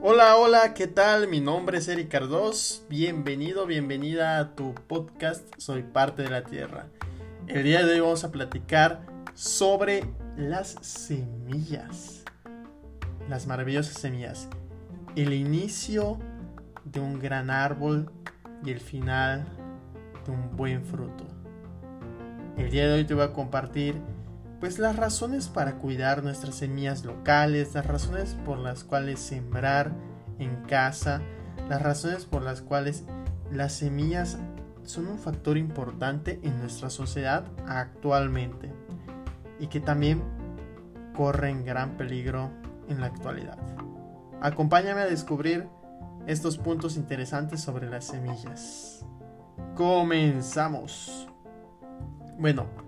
Hola, hola, ¿qué tal? Mi nombre es Eric Cardos. Bienvenido, bienvenida a tu podcast Soy parte de la Tierra. El día de hoy vamos a platicar sobre las semillas. Las maravillosas semillas. El inicio de un gran árbol y el final de un buen fruto. El día de hoy te voy a compartir pues las razones para cuidar nuestras semillas locales, las razones por las cuales sembrar en casa, las razones por las cuales las semillas son un factor importante en nuestra sociedad actualmente y que también corren gran peligro en la actualidad. Acompáñame a descubrir estos puntos interesantes sobre las semillas. Comenzamos. Bueno,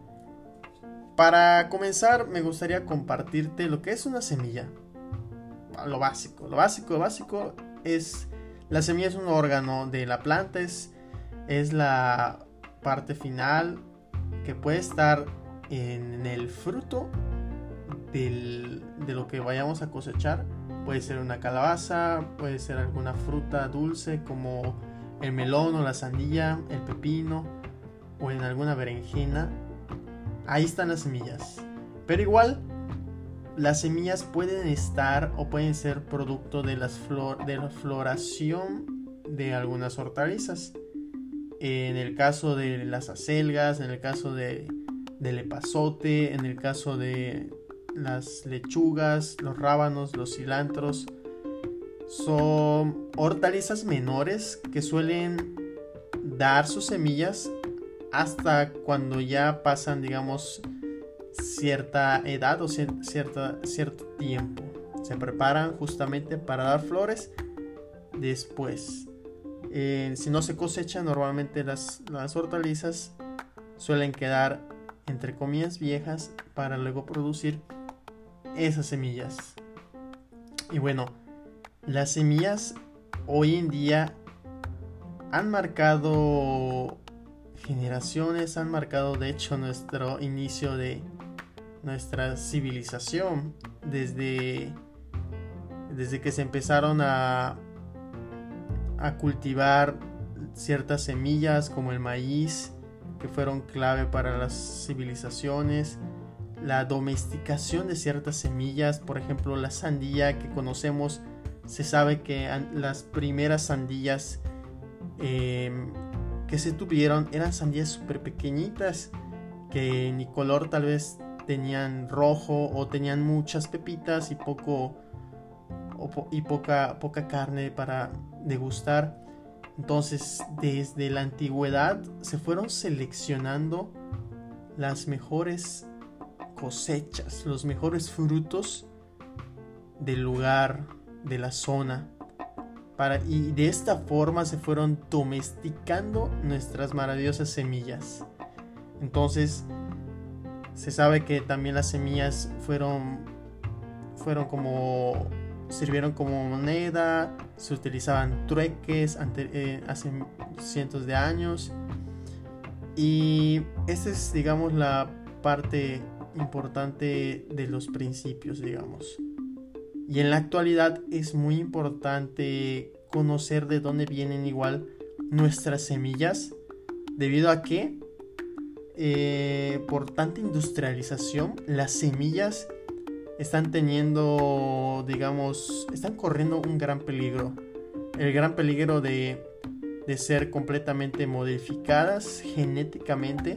para comenzar, me gustaría compartirte lo que es una semilla. Lo básico, lo básico, lo básico es la semilla es un órgano de la planta, es, es la parte final que puede estar en el fruto de lo que vayamos a cosechar. Puede ser una calabaza, puede ser alguna fruta dulce como el melón o la sandía, el pepino o en alguna berenjena ahí están las semillas. Pero igual, las semillas pueden estar o pueden ser producto de, las de la floración de algunas hortalizas. En el caso de las acelgas, en el caso de, del epazote, en el caso de las lechugas, los rábanos, los cilantros, son hortalizas menores que suelen dar sus semillas hasta cuando ya pasan, digamos, cierta edad o cierto tiempo. Se preparan justamente para dar flores después. Eh, si no se cosecha, normalmente las, las hortalizas suelen quedar entre comillas viejas para luego producir esas semillas. Y bueno, las semillas hoy en día han marcado generaciones han marcado de hecho nuestro inicio de nuestra civilización desde desde que se empezaron a a cultivar ciertas semillas como el maíz que fueron clave para las civilizaciones la domesticación de ciertas semillas por ejemplo la sandía que conocemos se sabe que las primeras sandías em, que se tuvieron eran sandías súper pequeñitas que ni color tal vez tenían rojo o tenían muchas pepitas y poco y poca, poca carne para degustar. Entonces, desde la antigüedad se fueron seleccionando las mejores cosechas, los mejores frutos del lugar, de la zona y de esta forma se fueron domesticando nuestras maravillosas semillas. Entonces, se sabe que también las semillas fueron, fueron como, sirvieron como moneda, se utilizaban trueques eh, hace cientos de años. Y esta es, digamos, la parte importante de los principios, digamos. Y en la actualidad es muy importante conocer de dónde vienen igual nuestras semillas, debido a que eh, por tanta industrialización las semillas están teniendo, digamos, están corriendo un gran peligro. El gran peligro de, de ser completamente modificadas genéticamente,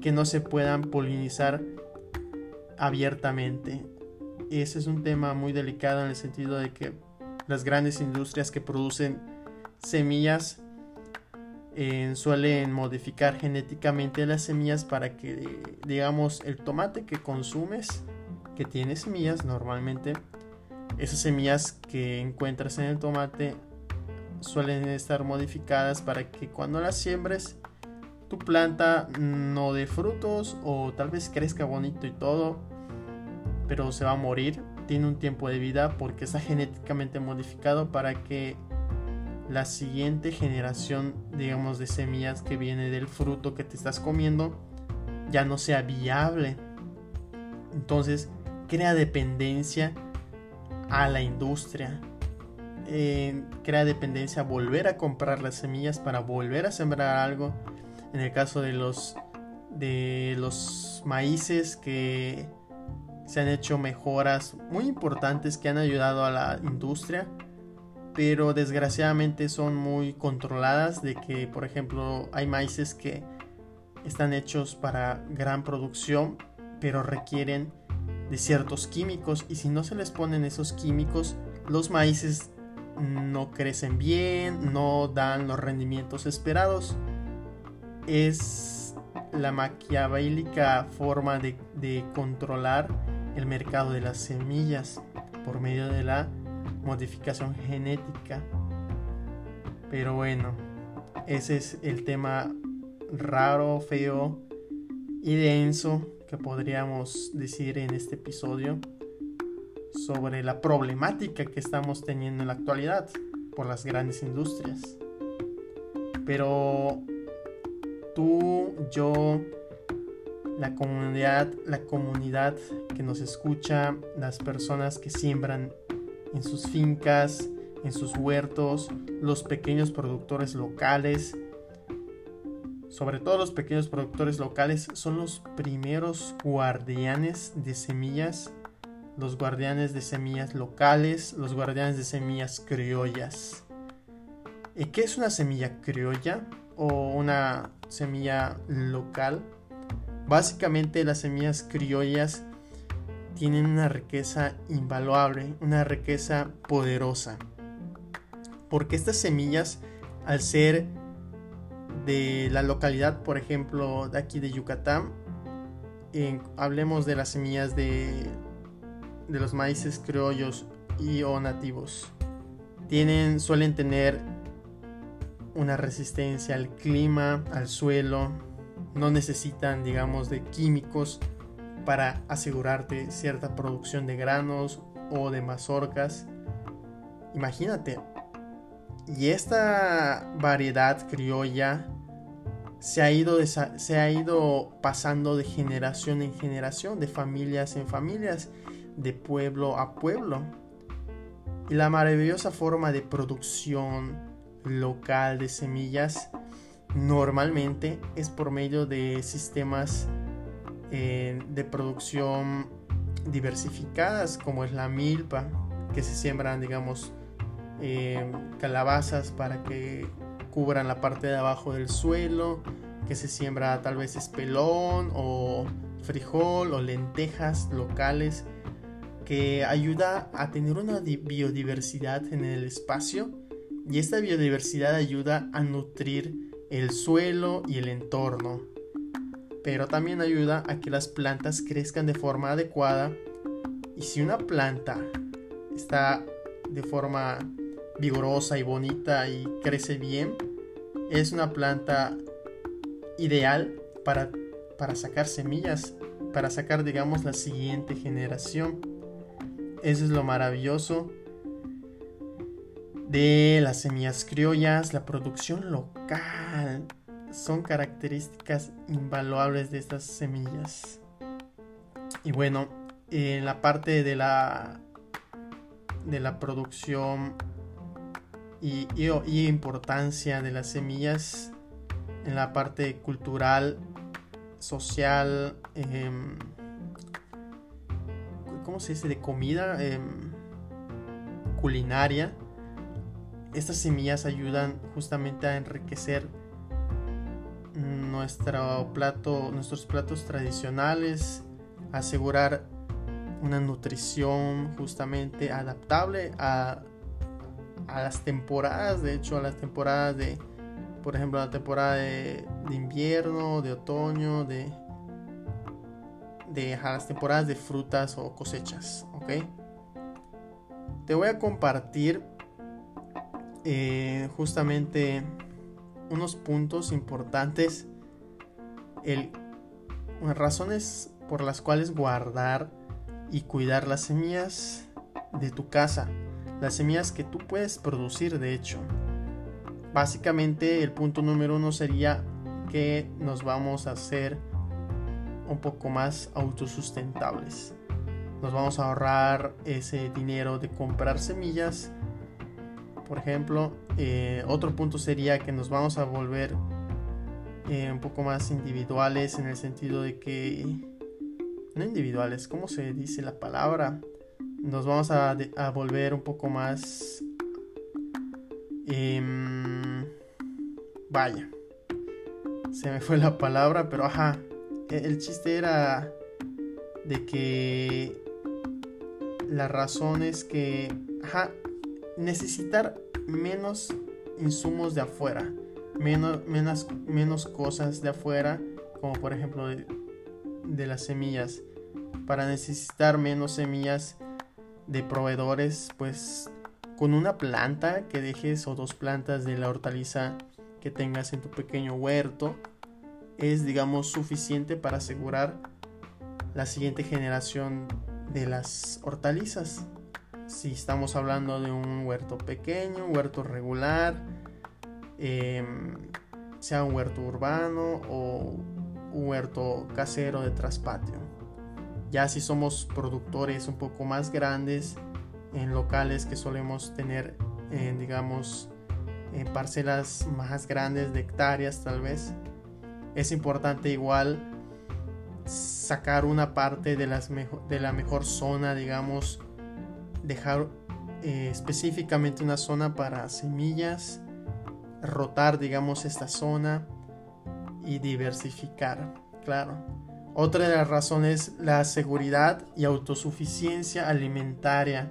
que no se puedan polinizar abiertamente ese es un tema muy delicado en el sentido de que las grandes industrias que producen semillas eh, suelen modificar genéticamente las semillas para que, digamos, el tomate que consumes, que tiene semillas normalmente, esas semillas que encuentras en el tomate suelen estar modificadas para que cuando las siembres tu planta no dé frutos o tal vez crezca bonito y todo, pero se va a morir. Tiene un tiempo de vida porque está genéticamente modificado para que la siguiente generación, digamos, de semillas que viene del fruto que te estás comiendo ya no sea viable. Entonces crea dependencia a la industria. Eh, crea dependencia a volver a comprar las semillas para volver a sembrar algo. En el caso de los de los maíces que se han hecho mejoras muy importantes que han ayudado a la industria pero desgraciadamente son muy controladas de que por ejemplo hay maíces que están hechos para gran producción pero requieren de ciertos químicos y si no se les ponen esos químicos los maíces no crecen bien no dan los rendimientos esperados. Es la maquiavélica forma de, de controlar el mercado de las semillas por medio de la modificación genética. Pero bueno, ese es el tema raro, feo y denso que podríamos decir en este episodio sobre la problemática que estamos teniendo en la actualidad por las grandes industrias. Pero tú, yo, la comunidad, la comunidad que nos escucha, las personas que siembran en sus fincas, en sus huertos, los pequeños productores locales, sobre todo los pequeños productores locales, son los primeros guardianes de semillas, los guardianes de semillas locales, los guardianes de semillas criollas. ¿Y qué es una semilla criolla o una semilla local? Básicamente las semillas criollas tienen una riqueza invaluable, una riqueza poderosa. Porque estas semillas, al ser de la localidad, por ejemplo, de aquí de Yucatán, hablemos de las semillas de, de los maíces criollos y o nativos. Tienen, suelen tener una resistencia al clima, al suelo, no necesitan, digamos, de químicos para asegurarte cierta producción de granos o de mazorcas. Imagínate. Y esta variedad criolla se ha, ido se ha ido pasando de generación en generación, de familias en familias, de pueblo a pueblo. Y la maravillosa forma de producción local de semillas normalmente es por medio de sistemas eh, de producción diversificadas como es la milpa que se siembran digamos eh, calabazas para que cubran la parte de abajo del suelo que se siembra tal vez espelón o frijol o lentejas locales que ayuda a tener una biodiversidad en el espacio. Y esta biodiversidad ayuda a nutrir el suelo y el entorno pero también ayuda a que las plantas crezcan de forma adecuada. Y si una planta está de forma vigorosa y bonita y crece bien, es una planta ideal para, para sacar semillas, para sacar, digamos, la siguiente generación. Eso es lo maravilloso de las semillas criollas, la producción local son características invaluables de estas semillas. Y bueno, en la parte de la de la producción y, importancia de las semillas en la parte cultural, social, em, ¿cómo se dice? De comida, em, culinaria. Estas semillas ayudan justamente a enriquecer nuestro plato, nuestros platos tradicionales, asegurar una nutrición justamente adaptable a, a las temporadas, de hecho a las temporadas de, por ejemplo, la temporada de, invierno, de otoño, de, de a las temporadas de frutas o cosechas, ¿ok? Te voy a compartir eh, justamente unos puntos importantes, razones por las cuales guardar y cuidar las semillas de tu casa, las semillas que tú puedes producir de hecho. Básicamente el punto número uno sería que nos vamos a hacer un poco más autosustentables. Nos vamos a ahorrar ese dinero de comprar semillas. Por ejemplo, eh, otro punto sería que nos vamos a volver eh, un poco más individuales en el sentido de que... No individuales, ¿cómo se dice la palabra? Nos vamos a, volver un poco más... Em, vaya, se me fue la palabra, pero ajá, e, el chiste era de que la razón es que, ajá, necesitar menos insumos de afuera, menos, menos, menos cosas de afuera, como por ejemplo de, de las semillas. Para necesitar menos semillas de proveedores, pues con una planta que dejes o dos plantas de la hortaliza que tengas en tu pequeño huerto es digamos suficiente para asegurar la siguiente generación de las hortalizas. Si estamos hablando de un huerto pequeño, un huerto regular, em, sea un huerto urbano o un huerto casero de traspatio. Ya si somos productores un poco más grandes, en locales que solemos tener, en, digamos, en parcelas más grandes de hectáreas tal vez, es importante igual sacar una parte de, las de la mejor zona, digamos, dejar eh, específicamente una zona para semillas, rotar, digamos, esta zona y diversificar, claro. Otra de las razones, la seguridad y autosuficiencia alimentaria.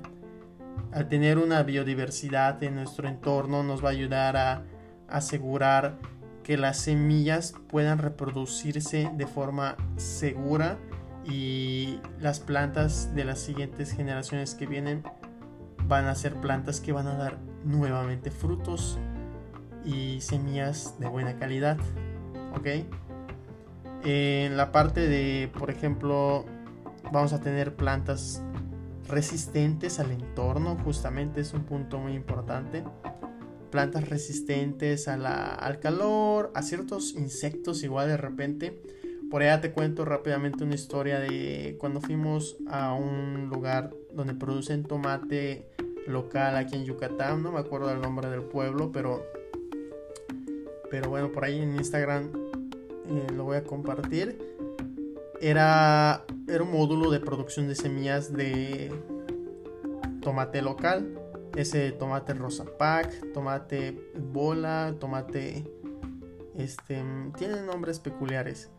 Al tener una biodiversidad en nuestro entorno nos va a ayudar a asegurar que las semillas puedan reproducirse de forma segura y las plantas de las siguientes generaciones que vienen van a ser plantas que van a dar nuevamente frutos y semillas de buena calidad ok en la parte de por ejemplo vamos a tener plantas resistentes al entorno justamente es un punto muy importante plantas resistentes al calor, a ciertos insectos igual de repente. Por allá te cuento rápidamente una historia de cuando fuimos a un lugar donde producen tomate local aquí en Yucatán, no me acuerdo del nombre del pueblo, pero pero bueno, por ahí en Instagram eh, lo voy a compartir. Era, era un módulo de producción de semillas de tomate local ese tomate rosa pack, tomate bola, tomate este tienen nombres peculiares.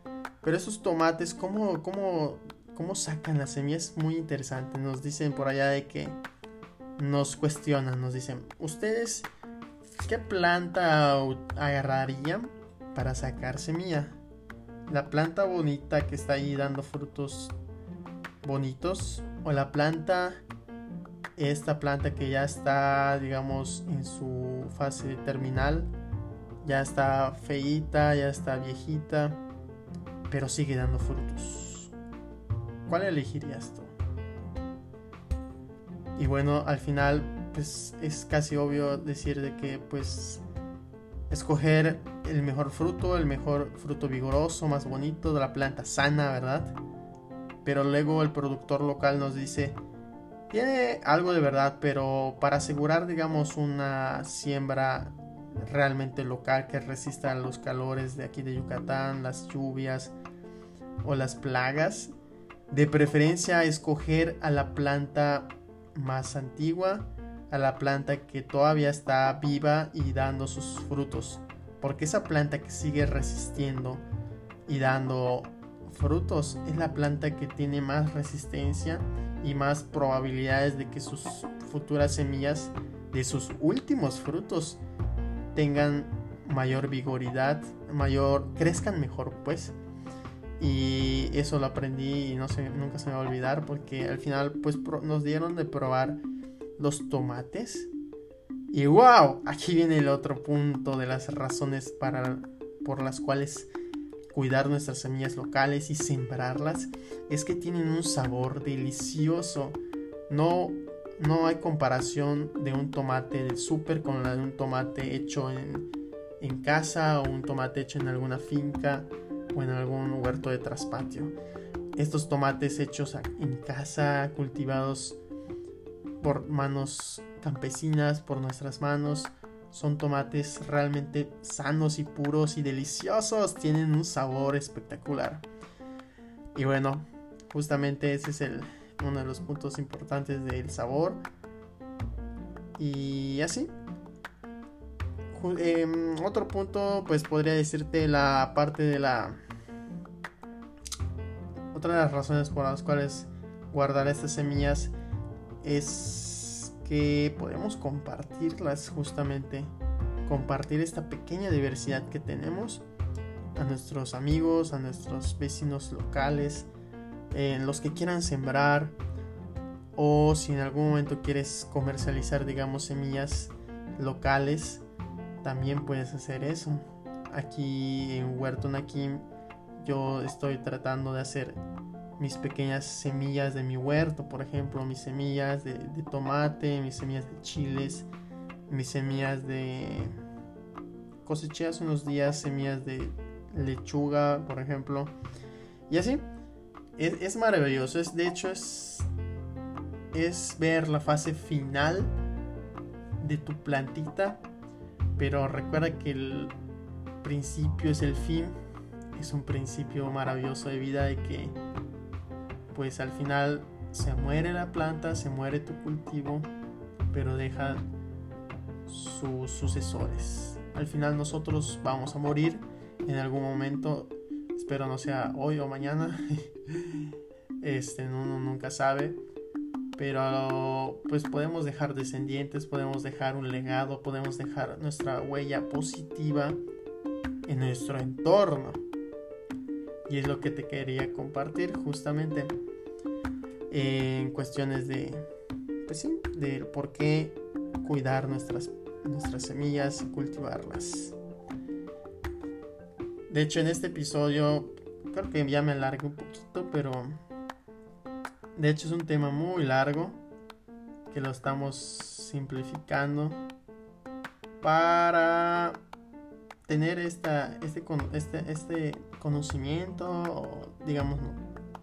Pero esos tomates cómo cómo cómo sacan las semillas muy interesante. Nos dicen por allá de que nos cuestionan, nos dicen, "¿Ustedes qué planta agarrarían para sacar semilla?" La planta bonita que está ahí dando frutos bonitos o la planta esta planta que ya está, digamos, en su fase terminal, ya está feita, ya está viejita, pero sigue dando frutos. ¿Cuál elegirías tú? Y bueno, al final, pues es casi obvio decir de que, pues, escoger el mejor fruto, el mejor fruto vigoroso, más bonito, de la planta sana, ¿verdad? Pero luego el productor local nos dice, tiene algo de verdad, pero para asegurar, digamos, una siembra realmente local que resista los calores de aquí de Yucatán, las lluvias o las plagas, de preferencia escoger a la planta más antigua, a la planta que todavía está viva y dando sus frutos, porque esa planta que sigue resistiendo y dando frutos es la planta que tiene más resistencia y más probabilidades de que sus futuras semillas de sus últimos frutos tengan mayor vigoridad, mayor, crezcan mejor pues. Y eso lo aprendí y no sé, nunca se me va a olvidar porque al final pues nos dieron de probar los tomates. Y wow, aquí viene el otro punto de las razones para, por las cuales cuidar nuestras semillas locales y sembrarlas es que tienen un sabor delicioso. No, no hay comparación de un tomate del súper con la de un tomate hecho en, en casa o un tomate hecho en alguna finca. o en algún huerto de traspatio. Estos tomates hechos en casa, cultivados por manos campesinas, por nuestras manos, son tomates realmente sanos y puros y deliciosos. Tienen un sabor espectacular. Y bueno, justamente ese es el, uno de los puntos importantes del sabor. Y así. Em, otro punto, pues podría decirte la parte de la... Otra de las razones por las cuales guardar estas semillas es que podemos compartirlas justamente. Compartir esta pequeña diversidad que tenemos a nuestros amigos, a nuestros vecinos locales, en los que quieran sembrar o si en algún momento quieres comercializar digamos semillas locales también puedes hacer eso. Aquí en Huerto Nakim yo estoy tratando de hacer mis pequeñas semillas de mi huerto por ejemplo mis semillas de, tomate mis semillas de chiles mis semillas de coseché unos días semillas de lechuga por ejemplo y así es, maravilloso. Es, de hecho, es, es ver la fase final de tu plantita. Pero recuerda que el principio es el fin. Es un principio maravilloso de vida de que pues al final se muere la planta, se muere tu cultivo, pero deja sus sucesores. Al final nosotros vamos a morir en algún momento Espero no sea hoy o mañana. este, uno nunca sabe. Pero pues podemos dejar descendientes, podemos dejar un legado, podemos dejar nuestra huella positiva en nuestro entorno. Y es lo que te quería compartir justamente en cuestiones de, pues sí, de por qué cuidar nuestras, nuestras semillas y cultivarlas. De hecho, en este episodio creo que ya me alargué un poquito, pero de hecho es un tema muy largo que lo estamos simplificando para tener esta, este, este, este conocimiento, digamos,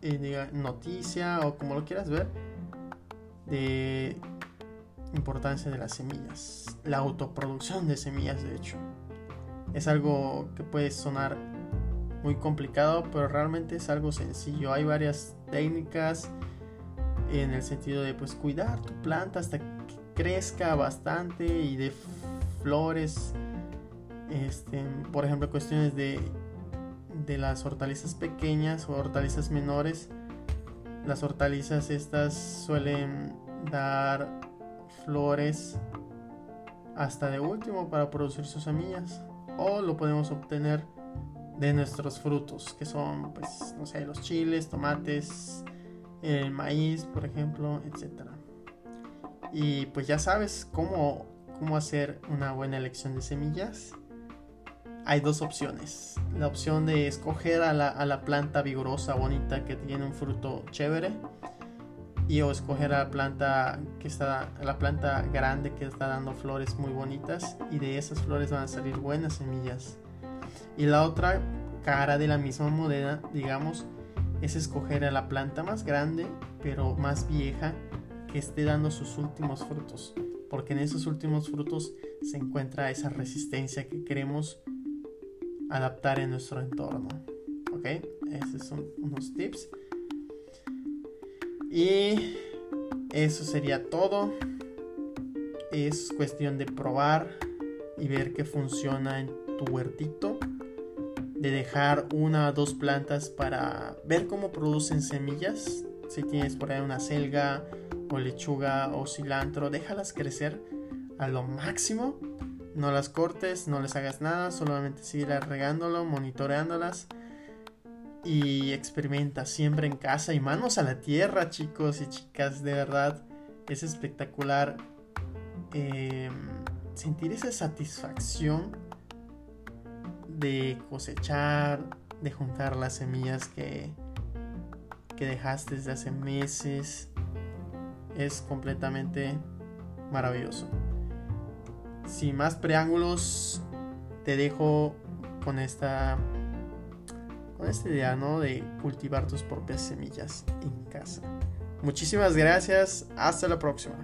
eh, noticia o como lo quieras ver, de importancia de las semillas, la autoproducción de semillas, de hecho es algo que puede sonar muy complicado, pero realmente es algo sencillo. Hay varias técnicas en el sentido de pues cuidar tu planta hasta que crezca bastante y de flores. Este, por ejemplo, cuestiones de, de las hortalizas pequeñas o hortalizas menores. Las hortalizas estas suelen dar flores hasta de último para producir sus semillas o lo podemos obtener de nuestros frutos, que son, pues, no sé, los chiles, tomates, el maíz, por ejemplo, etc. Y pues ya sabes cómo, cómo hacer una buena elección de semillas. Hay dos opciones. La opción de escoger a la, a la planta vigorosa, bonita, que tiene un fruto chévere. Y o escoger la planta que está, la planta grande que está dando flores muy bonitas. Y de esas flores van a salir buenas semillas. Y la otra cara de la misma moneda, digamos, es escoger a la planta más grande, pero más vieja, que esté dando sus últimos frutos. Porque en esos últimos frutos se encuentra esa resistencia que queremos adaptar en nuestro entorno. ¿Ok? Esos son unos tips. Y eso sería todo. Es cuestión de probar y ver qué funciona en tu huertito de dejar una o dos plantas para ver cómo producen semillas. Si tienes por ahí una selga o lechuga o cilantro, déjalas crecer a lo máximo. No las cortes, no les hagas nada, solamente sigue regándolo, monitoreándolas y experimenta siempre en casa y manos a la tierra, chicos y chicas, de verdad es espectacular em, sentir esa satisfacción de cosechar, de juntar las semillas que, que dejaste desde hace meses. Es completamente maravilloso. Sin más preángulos, te dejo con esta con esta idea, ¿no? De cultivar tus propias semillas en casa. Muchísimas gracias, hasta la próxima.